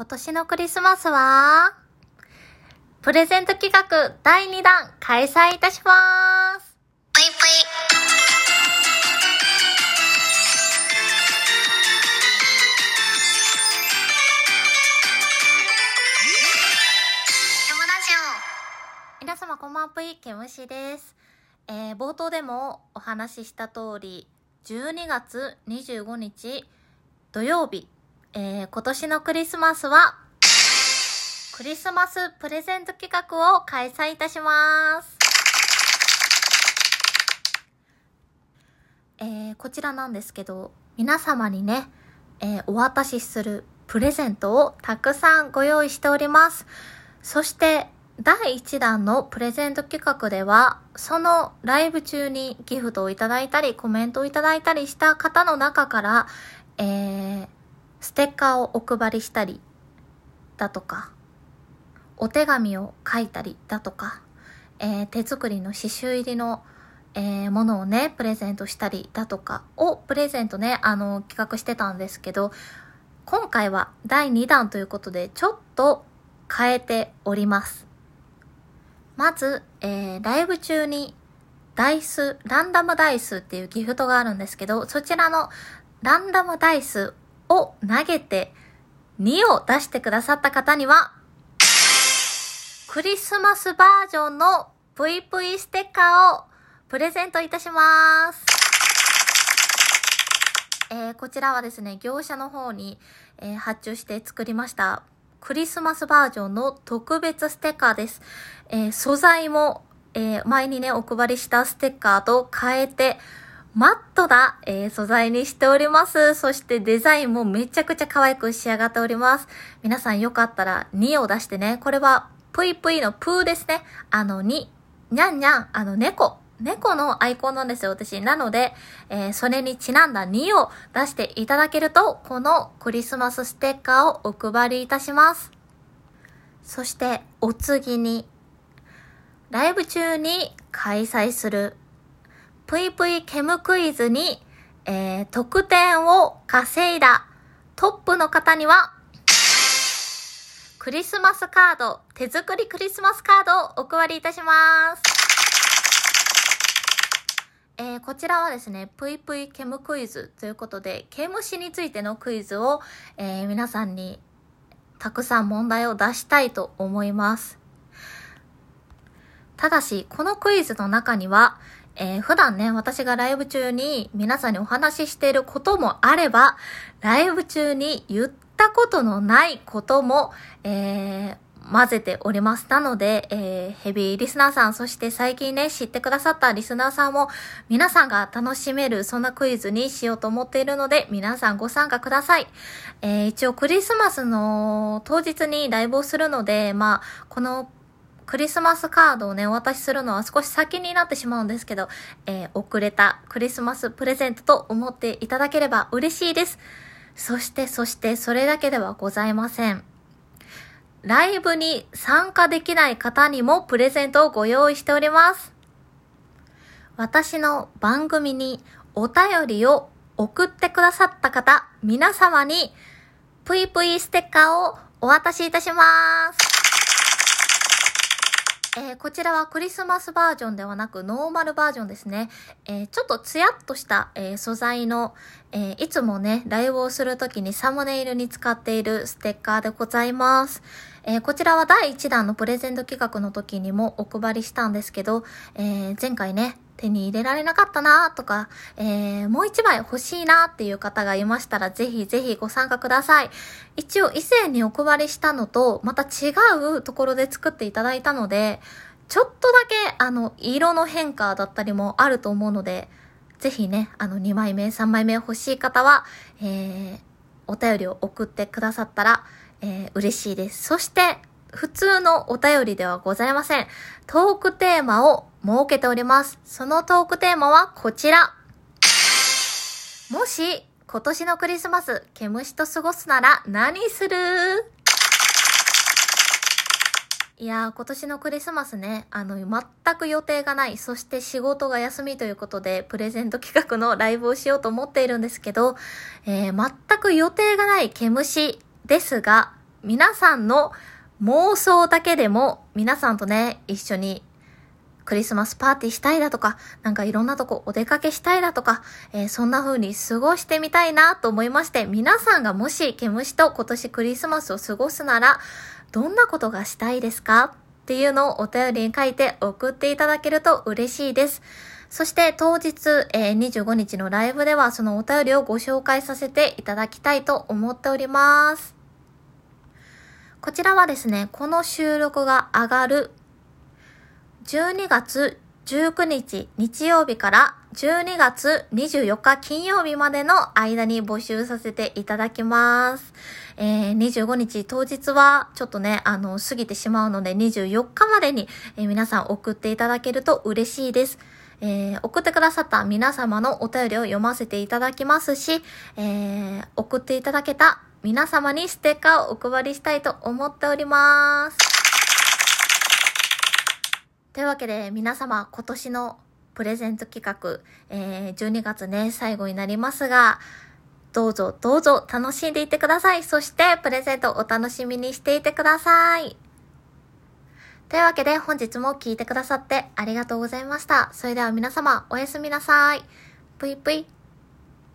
今年のクリスマスは、プレゼント企画第2弾開催いたします。ぷいぷい。ケムラジ皆様こんばんぷい、けむしです。えー、冒頭でもお話しした通り、12月25日土曜日、えー、今年のクリスマスは、クリスマスプレゼント企画を開催いたします。えー、こちらなんですけど、皆様にね、えーお渡しするプレゼントをたくさんご用意しております。そして、第1弾のプレゼント企画では、そのライブ中にギフトをいただいたり、コメントをいただいたりした方の中から、えー、ステッカーをお配りしたり、だとか、お手紙を書いたりだとか、えー手作りの刺繍入りの、えーものをね、プレゼントしたりだとかをプレゼントね、あの、企画してたんですけど、今回は第2弾ということで、ちょっと変えております。まず、えー、ライブ中にダイス、ランダムダイスっていうギフトがあるんですけど、そちらのランダムダイスを投げて2を出してくださった方には、クリスマスバージョンの VV ステッカーをプレゼントいたします。えーこちらはですね、業者の方に、えー発注して作りました。クリスマスバージョンの特別ステッカーです。えー素材も、え前にね、お配りしたステッカーと変えて、マットな、えー素材にしております。そしてデザインもめちゃくちゃ可愛く仕上がっております。皆さんよかったら2を出してね、これはぷいぷいのプーですね。あの2、にゃんにゃん、あの猫。猫のアイコンなんですよ、私。なので、えーそれにちなんだ2を出していただけると、このクリスマスステッカーをお配りいたします。そして、お次に、ライブ中に開催する、ぷいぷいケムクイズに、えー得点を稼いだトップの方には、クリスマスカード、手作りクリスマスカードをお配りいたします。えーこちらはですね、ぷいぷいケムクイズということで、毛虫についてのクイズを、えー皆さんにたくさん問題を出したいと思います。ただし、このクイズの中には、えー普段ね、私がライブ中に皆さんにお話ししていることもあれば、ライブ中に言ったことのないことも、えー混ぜております。なので、えーヘビーリスナーさん、そして最近ね、知ってくださったリスナーさんも、皆さんが楽しめる、そんなクイズにしようと思っているので、皆さんご参加ください。えー一応クリスマスの当日にライブをするので、まあ、このクリスマスカードをね、お渡しするのは少し先になってしまうんですけど、えー遅れたクリスマスプレゼントと思っていただければ嬉しいです。そして、そして、それだけではございません。ライブに参加できない方にもプレゼントをご用意しております。私の番組にお便りを送ってくださった方、皆様に、ぷいぷいステッカーをお渡しいたします。えーこちらはクリスマスバージョンではなくノーマルバージョンですね。えーちょっとツヤっとした、えー素材の、えいつもね、ライブをするときにサムネイルに使っているステッカーでございます。えこちらは第1弾のプレゼント企画の時にもお配りしたんですけど、え前回ね、手に入れられなかったなとか、えーもう一枚欲しいなっていう方がいましたら、ぜひぜひご参加ください。一応以前にお配りしたのと、また違うところで作っていただいたので、ちょっとだけ、あの、色の変化だったりもあると思うので、ぜひね、あの、2枚目、3枚目欲しい方は、えー、お便りを送ってくださったら、えー、嬉しいです。そして、普通のお便りではございません。トークテーマを設けております。そのトークテーマはこちら。もし、今年のクリスマス、毛虫と過ごすなら何する？いやー、今年のクリスマスね、あの、全く予定がない、そして仕事が休みということで、プレゼント企画のライブをしようと思っているんですけど、えー、全く予定がない毛虫ですが、皆さんの妄想だけでも皆さんとね、一緒にクリスマスパーティーしたいだとか、なんかいろんなとこお出かけしたいだとか、えー、そんな風に過ごしてみたいなと思いまして、皆さんがもし毛虫と今年クリスマスを過ごすなら、どんなことがしたいですか？っていうのをお便りに書いて送っていただけると嬉しいです。そして当日、えー、25日のライブではそのお便りをご紹介させていただきたいと思っております。こちらはですね、この収録が上がる12月19日日曜日から12月24日金曜日までの間に募集させていただきます。えー、25日当日はちょっとね、あの、過ぎてしまうので24日までに、えー、皆さん送っていただけると嬉しいです。えー、送ってくださった皆様のお便りを読ませていただきますし、えー、送っていただけた皆様にステッカーをお配りしたいと思っております。というわけで皆様今年のプレゼント企画、えー、12月ね、最後になりますが、どうぞどうぞ楽しんでいってください。そしてプレゼントお楽しみにしていてください。というわけで本日も聴いてくださってありがとうございました。それでは皆様おやすみなさい。ぷいぷい。